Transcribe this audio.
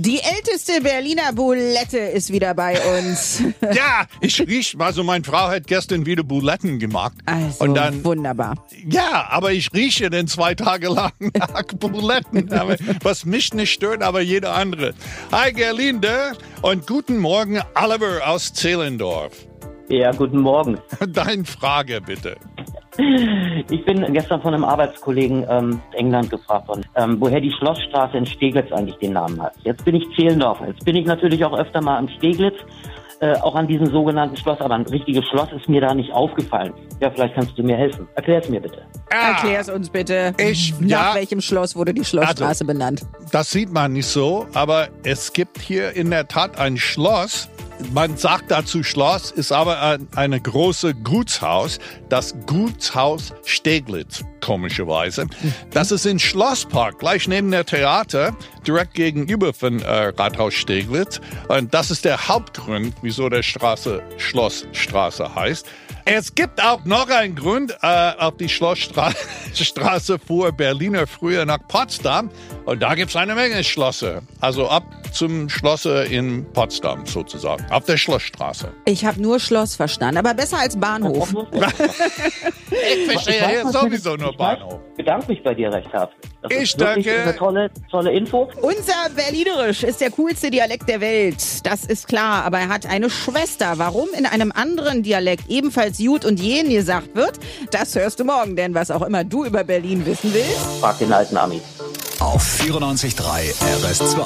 Die älteste Berliner Boulette ist wieder bei uns. Ja, ich riech, also meine Frau hat gestern wieder Buletten gemacht. Also, Und dann, wunderbar. ja, aber ich rieche dann zwei Tage lang nach Buletten. Aber Was mich nicht stört, aber jeder andere. Hi Gerlinde und guten Morgen Oliver aus Zehlendorf. Ja, guten Morgen. Deine Frage bitte. Ich bin gestern von einem Arbeitskollegen ähm, aus England gefragt worden, ähm, woher die Schlossstraße in Steglitz eigentlich den Namen hat. Jetzt bin ich Zehlendorfer. Jetzt bin ich natürlich auch öfter mal am Steglitz, äh, auch an diesem sogenannten Schloss, aber ein richtiges Schloss ist mir da nicht aufgefallen. Ja, vielleicht kannst du mir helfen. Erklär es mir bitte. Erklär es uns bitte. Ich- Nach ja. welchem Schloss wurde die Schlossstraße Also- benannt? Das sieht man nicht so, aber es gibt hier in der Tat ein Schloss. Man sagt dazu Schloss, ist aber ein eine große Gutshaus, das Gutshaus Steglitz, komischerweise. Das ist in Schlosspark, gleich neben der Theater, direkt gegenüber von äh, Rathaus Steglitz. Und das ist der Hauptgrund, wieso der Straße Schlossstraße heißt. Es gibt auch noch einen Grund, äh, auf die Schlossstraße fuhr Berliner früher nach Potsdam. Und da gibt's eine Menge Schlösser. Also ab zum Schlosser in Potsdam sozusagen, auf der Schlossstraße. Ich habe nur Schloss verstanden, aber besser als Bahnhof. Ich verstehe weiß hier natürlich- sowieso nur ich weiß- Bahnhof. bedanke mich bei dir recht herzlich. Das Ich ist danke. eine tolle, tolle Info. Unser Berlinerisch ist der coolste Dialekt der Welt. Das ist klar, aber er hat eine Schwester. Warum in einem anderen Dialekt ebenfalls Jut und Jen gesagt wird, das hörst du morgen. Denn was auch immer du über Berlin wissen willst, Frag den alten Ami. Auf 94.3 RS2.